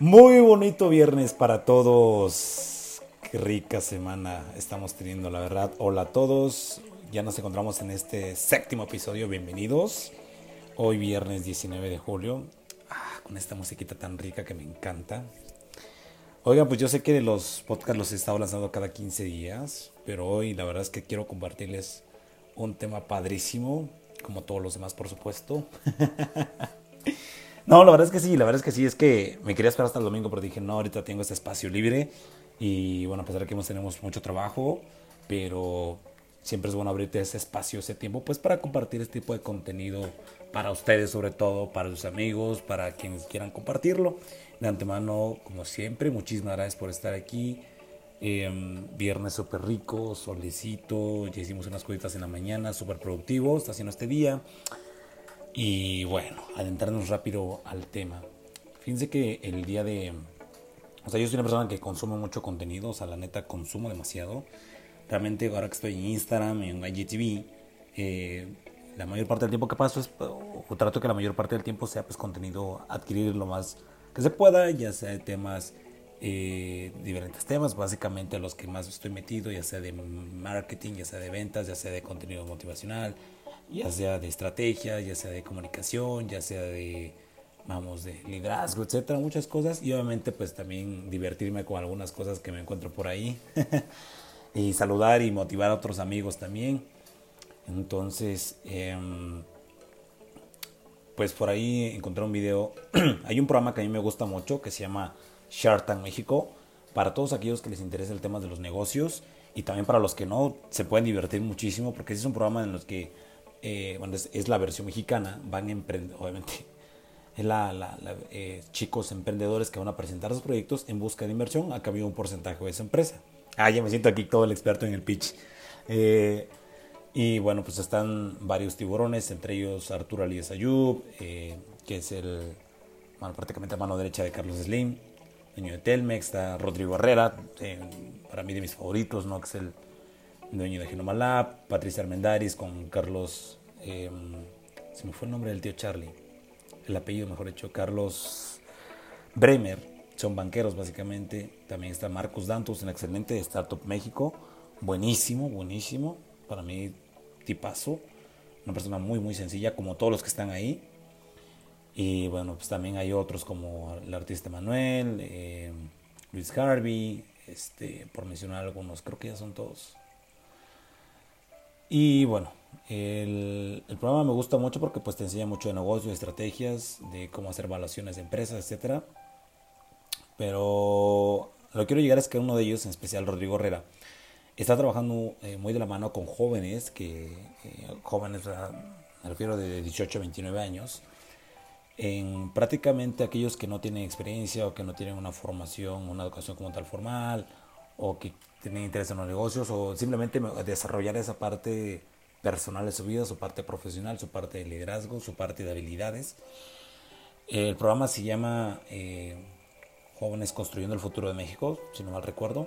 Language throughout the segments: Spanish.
Muy bonito viernes para todos. Qué rica semana estamos teniendo, la verdad. Hola a todos. Ya nos encontramos en este séptimo episodio. Bienvenidos. Hoy viernes 19 de julio. Ah, con esta musiquita tan rica que me encanta. Oigan, pues yo sé que los podcasts los he estado lanzando cada 15 días. Pero hoy la verdad es que quiero compartirles un tema padrísimo. Como todos los demás, por supuesto. No, la verdad es que sí, la verdad es que sí, es que me quería esperar hasta el domingo, pero dije, no, ahorita tengo este espacio libre y bueno, a pesar de que tenemos mucho trabajo, pero siempre es bueno abrirte ese espacio, ese tiempo, pues para compartir este tipo de contenido para ustedes sobre todo, para sus amigos, para quienes quieran compartirlo. De antemano, como siempre, muchísimas gracias por estar aquí. Em, viernes súper rico, solecito, ya hicimos unas cositas en la mañana, súper productivo, está haciendo este día. Y bueno, adentrarnos rápido al tema. Fíjense que el día de... O sea, yo soy una persona que consume mucho contenido, o sea, la neta consumo demasiado. Realmente ahora que estoy en Instagram, en IGTV, eh, la mayor parte del tiempo que paso es, o trato que la mayor parte del tiempo sea pues contenido, adquirir lo más que se pueda, ya sea de temas, eh, diferentes temas, básicamente los que más estoy metido, ya sea de marketing, ya sea de ventas, ya sea de contenido motivacional, ya sea de estrategia, ya sea de comunicación, ya sea de, vamos, de liderazgo, etcétera, muchas cosas. Y obviamente, pues también divertirme con algunas cosas que me encuentro por ahí. y saludar y motivar a otros amigos también. Entonces, em, pues por ahí encontré un video. Hay un programa que a mí me gusta mucho que se llama Shark Tank México. Para todos aquellos que les interesa el tema de los negocios y también para los que no, se pueden divertir muchísimo porque es un programa en los que eh, bueno, es, la versión mexicana, van obviamente, es la, eh, chicos emprendedores que van a presentar sus proyectos en busca de inversión a cambio un porcentaje de esa empresa. Ah, ya me siento aquí todo el experto en el pitch. Eh, y bueno, pues están varios tiburones, entre ellos Arturo Alias Ayub, que es el, bueno, prácticamente mano derecha de Carlos Slim, dueño de Telmex, está Rodrigo Herrera, para mí de mis favoritos, ¿no? Que es el dueño de Genoma Lab, Patricia Armendaris con Carlos, eh, se me fue el nombre del tío Charlie, el apellido mejor dicho, Carlos Bremer, son banqueros básicamente, también está Marcos Dantos, un excelente de Startup México, buenísimo, buenísimo, para mí tipazo, una persona muy muy sencilla como todos los que están ahí, y bueno, pues también hay otros como el artista Manuel, eh, Luis Harvey, este, por mencionar algunos, creo que ya son todos. Y bueno, el, programa me gusta mucho porque pues te enseña mucho de negocios, de estrategias, de cómo hacer evaluaciones de empresas, etc. Pero lo que quiero llegar es que uno de ellos, en especial Rodrigo Herrera, está trabajando eh, muy de la mano con jóvenes, que eh, jóvenes, me refiero de 18 a 29 años, en prácticamente aquellos que no tienen experiencia o que no tienen una formación, una educación como tal formal, o que tienen interés en los negocios o simplemente desarrollar esa parte personal de su vida, su parte profesional, su parte de liderazgo, su parte de habilidades. El programa se llama eh, Jóvenes Construyendo el Futuro de México, si no mal recuerdo.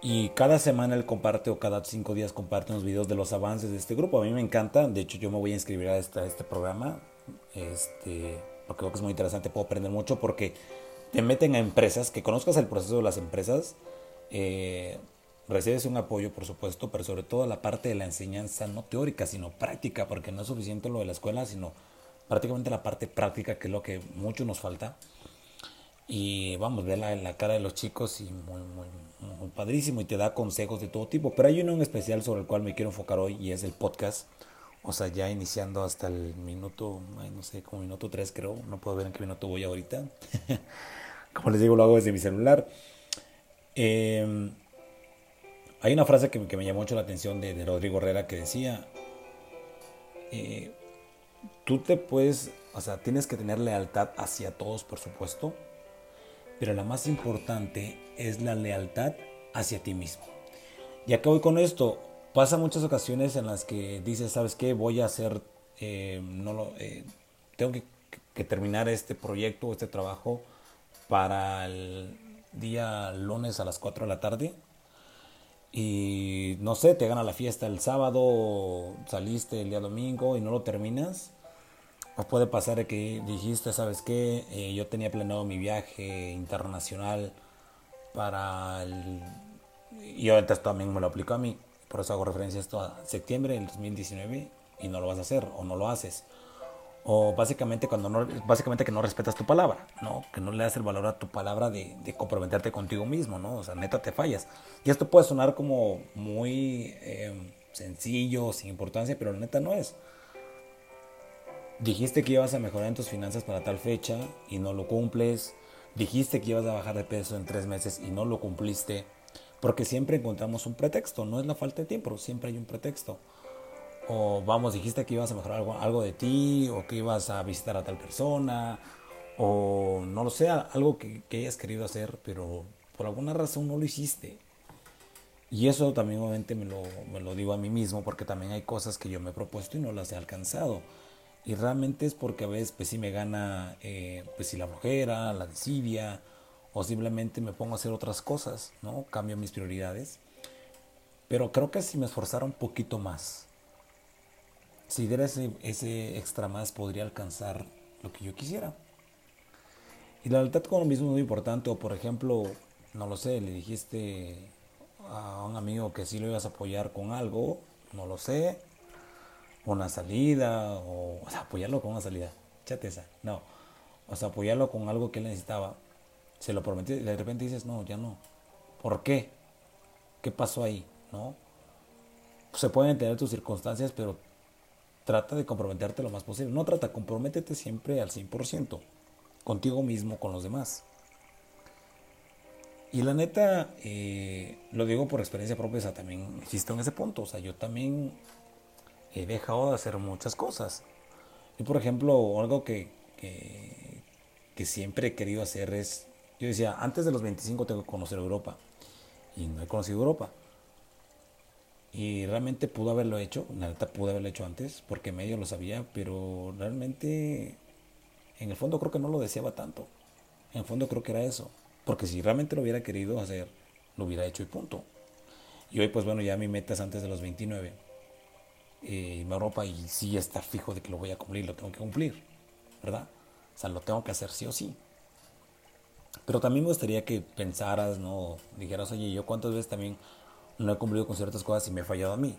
Y cada semana él comparte o cada cinco días comparte unos videos de los avances de este grupo. A mí me encanta, de hecho yo me voy a inscribir a este, este programa, este, porque creo que es muy interesante, puedo aprender mucho porque te meten a empresas, que conozcas el proceso de las empresas, eh, recibes un apoyo, por supuesto, pero sobre todo la parte de la enseñanza, no teórica, sino práctica, porque no es suficiente lo de la escuela, sino prácticamente la parte práctica, que es lo que mucho nos falta. Y vamos, ver la, la cara de los chicos y muy, muy, muy padrísimo y te da consejos de todo tipo. Pero hay uno en especial sobre el cual me quiero enfocar hoy y es el podcast. O sea, ya iniciando hasta el minuto, no sé, como minuto 3 creo, no puedo ver en qué minuto voy ahorita. como les digo, lo hago desde mi celular. Em, hay una frase que, me llamó mucho la atención de, Rodrigo Herrera que decía, eh, tú te puedes, o sea, tienes que tener lealtad hacia todos, por supuesto, pero la más importante es la lealtad hacia ti mismo. Ya que voy con esto, pasa muchas ocasiones en las que dices, ¿sabes qué? Voy a hacer, eh, no lo, eh, tengo que, que, terminar este proyecto, este trabajo para el día lunes a las 4 de la tarde. Y no sé, te gana la fiesta el sábado, saliste el día domingo y no lo terminas. O puede pasar que dijiste, ¿sabes qué? Eh, yo tenía planeado mi viaje internacional para el... Y ahorita también me lo aplico a mí. Por eso hago referencia a esto a septiembre del 2019 y no lo vas a hacer o no lo haces. O básicamente, cuando no, básicamente que no respetas tu palabra, ¿no? Que no le das el valor a tu palabra de, de comprometerte contigo mismo, ¿no? O sea, neta te fallas. Y esto puede sonar como muy eh, sencillo, sin importancia, pero neta no es. Dijiste que ibas a mejorar en tus finanzas para tal fecha y no lo cumples. Dijiste que ibas a bajar de peso en tres meses y no lo cumpliste. Porque siempre encontramos un pretexto, no es la falta de tiempo, siempre hay un pretexto. O vamos, dijiste que ibas a mejorar algo, de ti, o que ibas a visitar a tal persona, o no lo sé, algo que, que hayas querido hacer, pero por alguna razón no lo hiciste. Y eso también obviamente me lo, me lo digo a mí mismo, porque también hay cosas que yo me he propuesto y no las he alcanzado. Y realmente es porque a veces pues sí me gana eh, pues si la flojera, la desidia o simplemente me pongo a hacer otras cosas, ¿no? Cambio mis prioridades. Pero creo que si me esforzara un poquito más, si diera ese, extra más podría alcanzar lo que yo quisiera. Y la lealtad con lo mismo es muy importante. O por ejemplo, no lo sé, le dijiste a un amigo que sí lo ibas a apoyar con algo, no lo sé, una salida, o, o sea, apoyarlo con una salida, chate esa, no, o sea, apoyarlo con algo que él necesitaba, se lo prometí y de repente dices, no, ya no, ¿por qué? ¿Qué pasó ahí? ¿No? Se pueden entender tus circunstancias, pero trata de comprometerte lo más posible. No trata, comprométete siempre al 100%, contigo mismo, con los demás. Y la neta, eh, lo digo por experiencia propia, o sea, también existo en ese punto. O sea, yo también he dejado de hacer muchas cosas. Y por ejemplo, algo que, que, siempre he querido hacer es, yo decía, antes de los 25 tengo que conocer Europa. Y no he conocido Europa. Y realmente pudo haberlo hecho, la neta pude haberlo hecho antes, porque medio lo sabía, pero realmente, en el fondo creo que no lo deseaba tanto. En el fondo creo que era eso. Porque si realmente lo hubiera querido hacer, lo hubiera hecho y punto. Y hoy pues bueno, ya mi meta es antes de los 29 eh, me ropa y sí está fijo de que lo voy a cumplir, lo tengo que cumplir, ¿verdad? O sea, lo tengo que hacer sí o sí. Pero también me gustaría que pensaras, ¿no? Dijeras, oye, yo cuántas veces también no he cumplido con ciertas cosas y me he fallado a mí.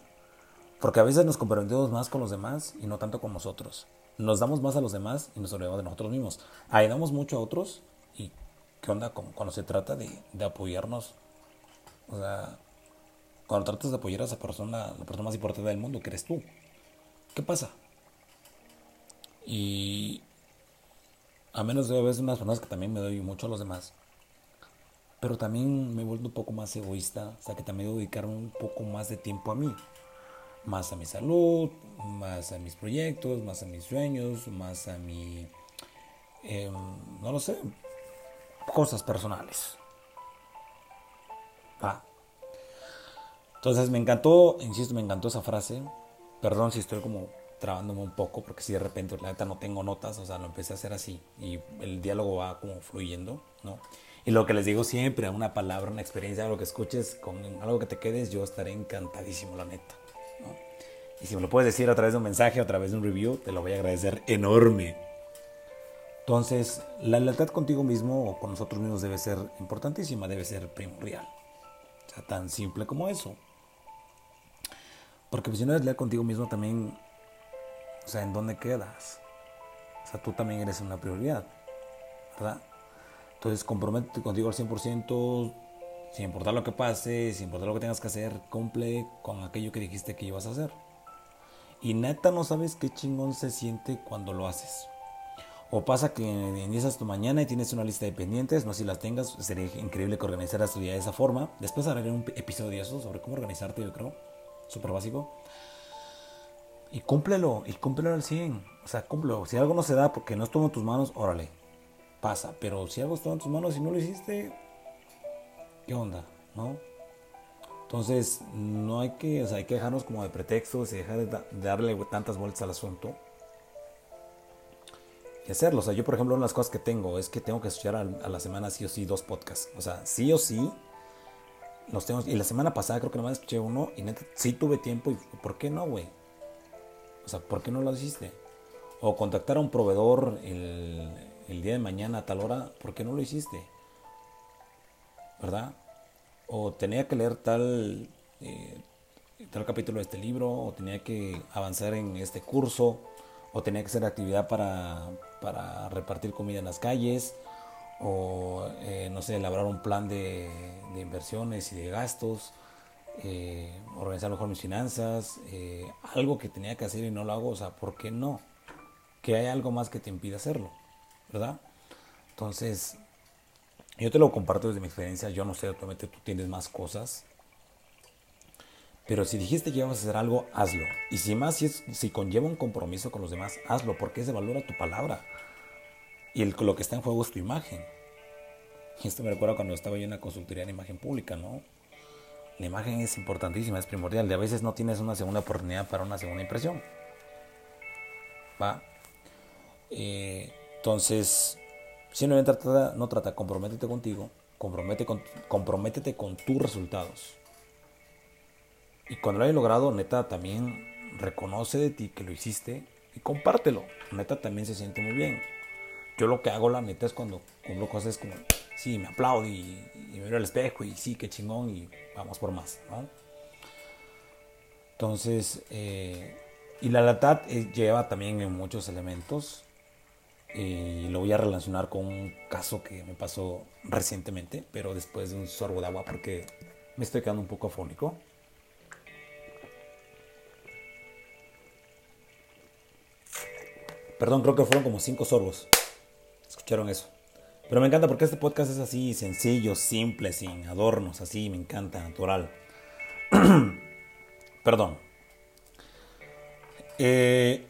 Porque a veces nos comprometemos más con los demás y no tanto con nosotros. Nos damos más a los demás y nos olvidamos de nosotros mismos. Ayudamos mucho a otros y ¿qué onda cuando se trata de, apoyarnos? O sea, cuando tratas de apoyar a esa persona, la persona más importante del mundo, que eres tú. ¿Qué pasa? Y a menos de a veces unas personas que también me doy mucho a los demás. Pero también me vuelvo un poco más egoísta, o sea que también debo dedicarme un poco más de tiempo a mí. Más a mi salud, más a mis proyectos, más a mis sueños, más a mi... Eh, no lo sé, cosas personales. Va. Entonces me encantó, insisto, me encantó esa frase. Perdón si estoy como trabándome un poco, porque si de repente la neta no tengo notas, o sea, lo empecé a hacer así y el diálogo va como fluyendo, ¿no? Y lo que les digo siempre, una palabra, una experiencia, algo que escuches, con algo que te quedes, yo estaré encantadísimo, la neta. Y si me lo puedes decir a través de un mensaje, a través de un review, te lo voy a agradecer enorme. Entonces, la lealtad contigo mismo o con nosotros mismos debe ser importantísima, debe ser primordial. O sea, tan simple como eso. Porque si no eres leal contigo mismo también, o sea, ¿en dónde quedas? O sea, tú también eres una prioridad, ¿verdad? Entonces, comprométete contigo al 100%, sin importar lo que pase, sin importar lo que tengas que hacer, cumple con aquello que dijiste que ibas a hacer. Y neta no sabes qué chingón se siente cuando lo haces. O pasa que inicias tu mañana y tienes una lista de pendientes, no sé si las tengas, sería increíble que organizaras tu día de esa forma. Después haré un episodio de eso sobre cómo organizarte, yo creo súper básico. Y cúmplelo, y cúmplelo al 100. O sea, cúmplelo. Si algo no se da porque no estuvo en tus manos, órale, pasa. Pero si algo estuvo en tus manos y no lo hiciste, ¿qué onda? ¿No? Entonces, no hay que, o sea, hay que dejarnos como de pretextos y dejar de, darle tantas vueltas al asunto. Y hacerlo. O sea, yo, por ejemplo, una de las cosas que tengo es que tengo que escuchar a, a la semana sí o sí dos podcasts. O sea, sí o sí los tengo, y la semana pasada creo que nomás escuché uno y neta sí tuve tiempo y ¿por qué no, güey? O sea, ¿por qué no lo hiciste? O contactar a un proveedor el, el día de mañana a tal hora, ¿por qué no lo hiciste? ¿Verdad? O tenía que leer tal, eh, tal capítulo de este libro, o tenía que avanzar en este curso, o tenía que hacer actividad para, para repartir comida en las calles, o eh, no sé, elaborar un plan de, inversiones y de gastos, eh, organizar mejor mis finanzas, algo que tenía que hacer y no lo hago, o sea, ¿por qué no? Que hay algo más que te impide hacerlo, ¿verdad? Entonces, yo te lo comparto desde mi experiencia, yo no sé, obviamente tú tienes más cosas, pero si dijiste que ibas a hacer algo, hazlo. Y si más, si, es, si conlleva un compromiso con los demás, hazlo, porque se valora tu palabra. Y lo que está en juego es tu imagen. Y esto me recuerda cuando estaba yo en la consultoría en imagen pública, ¿no? La imagen es importantísima, es primordial. Y a veces no tienes una segunda oportunidad para una segunda impresión. ¿Va? Eh, entonces, simplemente trata, no trata, comprométete contigo, compromete con, comprométete con tus resultados. Y cuando lo hayas logrado, neta, también reconoce de ti que lo hiciste y compártelo. Neta, también se siente muy bien. Yo lo que hago, la neta, es cuando cumplo cosas como sí, me aplaudo y, miro al espejo y sí, qué chingón y vamos por más. ¿no? Entonces, eh, y la lealtad eh, lleva también en muchos elementos y lo voy a relacionar con un caso que me pasó recientemente, pero después de un sorbo de agua porque me estoy quedando un poco afónico. Perdón, creo que fueron como cinco sorbos. ¿Escucharon eso? Pero me encanta porque este podcast es así, sencillo, simple, sin adornos, así, me encanta, natural. Perdón. Eh,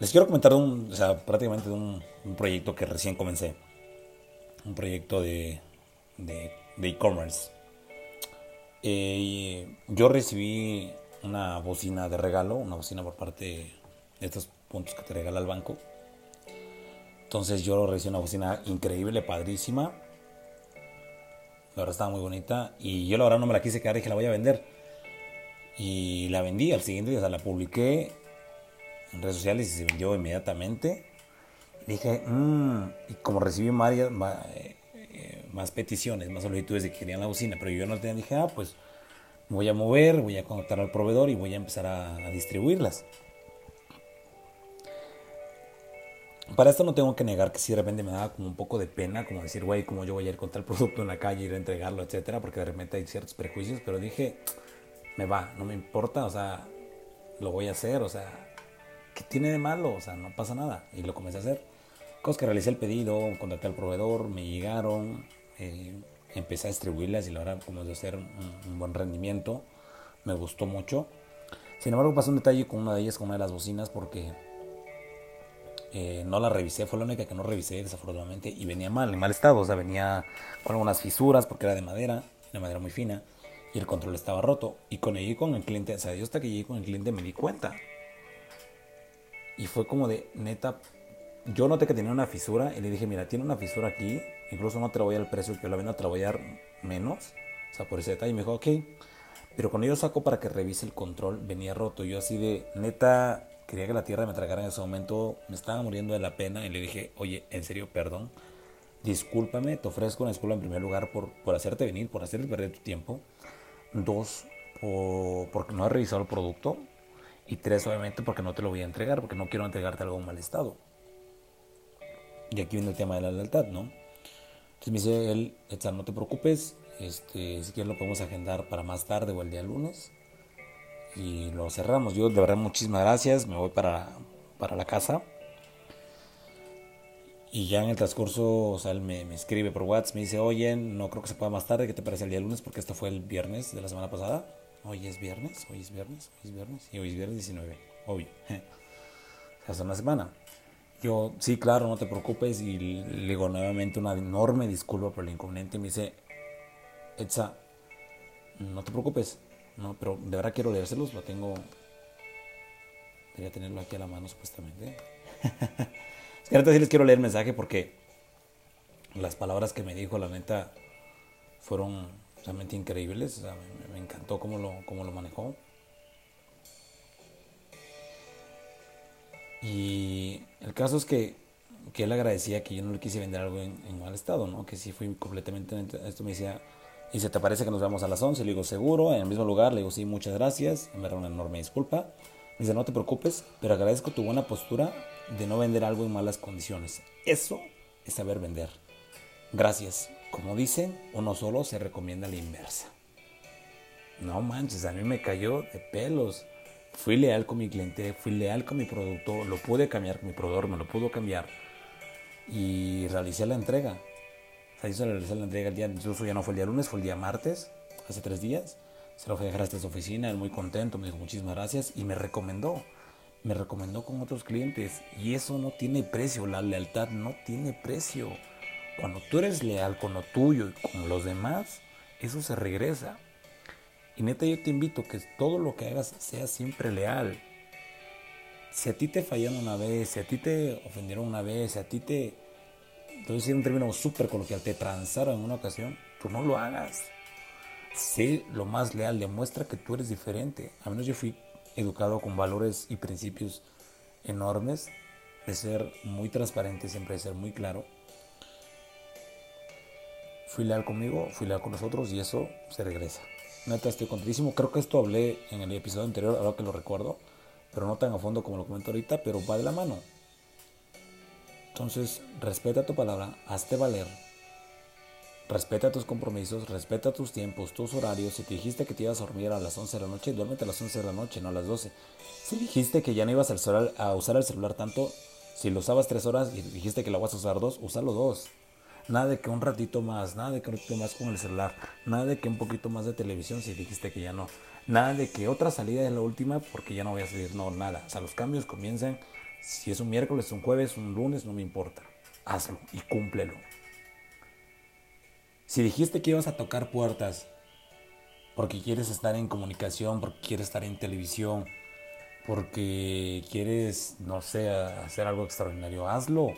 les quiero comentar de un, o sea, prácticamente de un, proyecto que recién comencé. Un proyecto de e-commerce. Eh, yo recibí una bocina de regalo, una bocina por parte de estos puntos que te regala el banco entonces yo recibí una bocina increíble, padrísima. La verdad estaba muy bonita. Y yo la verdad no me la quise quedar, dije la voy a vender. Y la vendí al siguiente día, o sea, la publiqué en redes sociales y se vendió inmediatamente. Dije, mmm, y como recibí más, eh, más, peticiones, más solicitudes de que querían la bocina, pero yo no tenía, dije, ah, pues voy a mover, voy a contactar al proveedor y voy a empezar a, distribuirlas. Para esto no tengo que negar que si de repente me daba como un poco de pena, como decir, güey, ¿cómo yo voy a ir contra el producto en la calle, ir a entregarlo, etcétera? Porque de repente hay ciertos prejuicios, pero dije, me va, no me importa, o sea, lo voy a hacer, o sea, ¿qué tiene de malo? O sea, no pasa nada. Y lo comencé a hacer. Cosas que realicé el pedido, contacté al proveedor, me llegaron, eh, empecé a distribuirlas y verdad, como de hacer un, un buen rendimiento, me gustó mucho. Sin embargo, pasó un detalle con una de ellas, con una de las bocinas, porque eh, no la revisé, fue la única que no revisé desafortunadamente y venía mal, en mal estado, o sea, venía con algunas fisuras porque era de madera, de madera muy fina y el control estaba roto. Y con llegué con el cliente, o sea, yo hasta que llegué con el cliente me di cuenta. Y fue como de, neta, yo noté que tenía una fisura y le dije, mira, tiene una fisura aquí, incluso no te lo voy a dar el precio que yo la vendo, la a dar menos, o sea, por ese detalle. Y me dijo, ok, pero cuando yo saco para que revise el control, venía roto. Yo así de, neta, quería que la tierra me tragara en ese momento, me estaba muriendo de la pena y le dije, oye, en serio, perdón, discúlpame, te ofrezco una disculpa en primer lugar por, por hacerte venir, por hacerte perder tu tiempo. Dos, por, porque no has revisado el producto. Y tres, obviamente, porque no te lo voy a entregar, porque no quiero entregarte algo en mal estado. Y aquí viene el tema de la lealtad, ¿no? Entonces me dice él, no te preocupes, este, si quieres lo podemos agendar para más tarde o el día lunes y lo cerramos. Yo de verdad muchísimas gracias, me voy para, para la casa. Y ya en el transcurso, o sea, él me, me, escribe por WhatsApp, me dice, oye, no creo que se pueda más tarde, ¿qué te parece el día lunes? Porque esto fue el viernes de la semana pasada. Hoy es viernes, hoy es viernes, hoy es viernes, y hoy es viernes 19, obvio. Hace una semana. Yo, sí, claro, no te preocupes, y le digo nuevamente una enorme disculpa por el inconveniente. Y me dice, Etza, no te preocupes, no, pero de verdad quiero leérselos, lo tengo. Debería tenerlo aquí a la mano supuestamente. es que sí les quiero leer el mensaje porque las palabras que me dijo, la neta, fueron realmente increíbles. O sea, me, me, encantó cómo lo, cómo lo manejó. Y el caso es que, que él agradecía que yo no le quise vender algo en, en mal estado, ¿no? Que sí fui completamente... Esto me decía, ¿y se te parece que nos vamos a las 11? Le digo, seguro, en el mismo lugar. Le digo, sí, muchas gracias. Me da una enorme disculpa. Me dice, no te preocupes, pero agradezco tu buena postura de no vender algo en malas condiciones. Eso es saber vender. Gracias. Como dicen, uno solo se recomienda la inversa. No manches, a mí me cayó de pelos. Fui leal con mi cliente, fui leal con mi producto, lo pude cambiar, mi proveedor me lo pudo cambiar y realicé la entrega. O sea, realicé la entrega el día, incluso ya no fue el día lunes, fue el día martes, hace tres días. Se lo fui a dejar hasta su oficina, él muy contento, me dijo muchísimas gracias y me recomendó. Me recomendó con otros clientes y eso no tiene precio, la lealtad no tiene precio. Cuando tú eres leal con lo tuyo y con los demás, eso se regresa. Y neta yo te invito que todo lo que hagas sea siempre leal. Si a ti te fallaron una vez, si a ti te ofendieron una vez, si a ti te, entonces un término súper coloquial, te transaron en una ocasión, tú no lo hagas. Sé lo más leal, demuestra que tú eres diferente. A menos yo fui educado con valores y principios enormes de ser muy transparente, siempre de ser muy claro. Fui leal conmigo, fui leal con nosotros y eso se regresa. Neta, estoy contentísimo. Creo que esto hablé en el episodio anterior, ahora que lo recuerdo, pero no tan a fondo como lo comento ahorita, pero va de la mano. Entonces, respeta tu palabra, hazte valer. Respeta tus compromisos, respeta tus tiempos, tus horarios. Si te dijiste que te ibas a dormir a las 11 de la noche, duérmete a las 11 de la noche, no a las 12. Si dijiste que ya no ibas a usar el celular tanto, si lo usabas 3 horas y dijiste que lo vas a usar 2, úsalo 2. Nada de que un ratito más, nada de que un ratito más con el celular, nada de que un poquito más de televisión si dijiste que ya no. Nada de que otra salida es la última porque ya no voy a salir, no, nada. O sea, los cambios comienzan, si es un miércoles, un jueves, un lunes, no me importa. Hazlo y cúmplelo. Si dijiste que ibas a tocar puertas porque quieres estar en comunicación, porque quieres estar en televisión, porque quieres, no sé, hacer algo extraordinario, hazlo.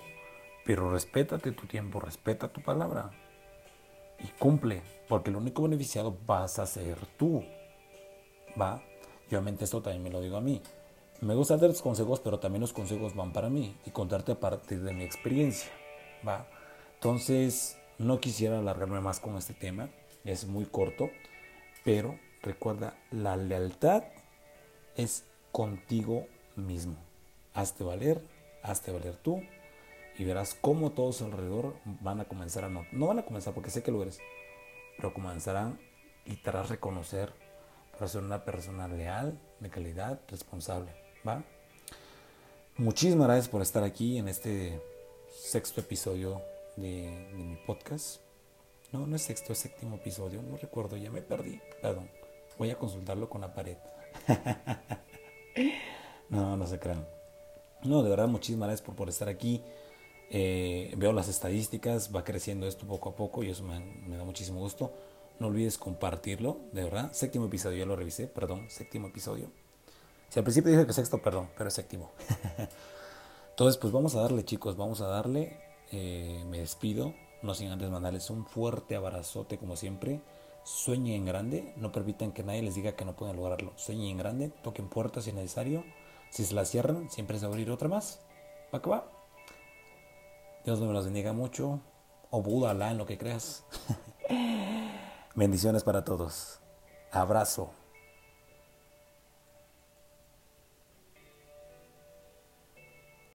Pero respétate tu tiempo, respeta tu palabra y cumple, porque el único beneficiado vas a ser tú. ¿Va? Y obviamente esto también me lo digo a mí. Me gusta dar consejos, pero también los consejos van para mí y contarte a partir de mi experiencia. ¿Va? Entonces, no quisiera alargarme más con este tema, es muy corto, pero recuerda, la lealtad es contigo mismo. Hazte valer, hazte valer tú y verás cómo todos alrededor van a comenzar a no, no van a comenzar porque sé que lo eres, pero comenzarán y te harás reconocer para ser una persona leal, de calidad, responsable, ¿va? Muchísimas gracias por estar aquí en este sexto episodio de, mi podcast. No, no es sexto, es séptimo episodio, no recuerdo, ya me perdí, perdón. Voy a consultarlo con la pared. no, no se crean. No, de verdad, muchísimas gracias por, por estar aquí. Eh, veo las estadísticas, va creciendo esto poco a poco y eso me, da muchísimo gusto. No olvides compartirlo, de verdad. Séptimo episodio, ya lo revisé, perdón, séptimo episodio. Si al principio dije que sexto, perdón, pero es séptimo. Entonces, pues vamos a darle, chicos, vamos a darle. Eh, me despido, no sin antes mandarles un fuerte abrazote, como siempre. Sueñen en grande, no permitan que nadie les diga que no pueden lograrlo. Sueñen en grande, toquen puertas si es necesario. Si se las cierran, siempre a abrir otra más. ¿Va que va? Dios me los bendiga mucho. O Buda, Alá, en lo que creas. Bendiciones para todos. Abrazo.